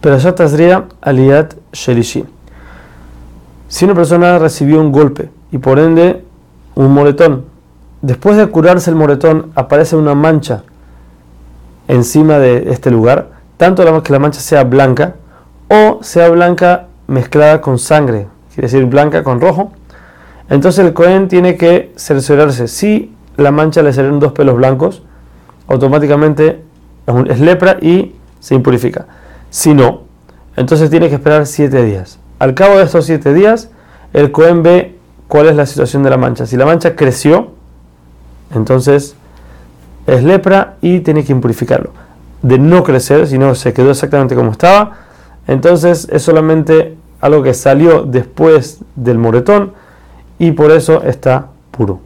Pero ya tendría Aliyat Shelishi. Si una persona recibió un golpe y por ende un moretón, después de curarse el moretón aparece una mancha encima de este lugar, tanto que la mancha sea blanca o sea blanca mezclada con sangre, quiere decir blanca con rojo, entonces el Cohen tiene que cerciorarse si la mancha le salen dos pelos blancos, automáticamente es lepra y se impurifica. Si no, entonces tiene que esperar siete días. Al cabo de estos siete días, el Cohen ve cuál es la situación de la mancha. Si la mancha creció, entonces es lepra y tiene que impurificarlo. De no crecer, si no se quedó exactamente como estaba, entonces es solamente algo que salió después del moretón y por eso está puro.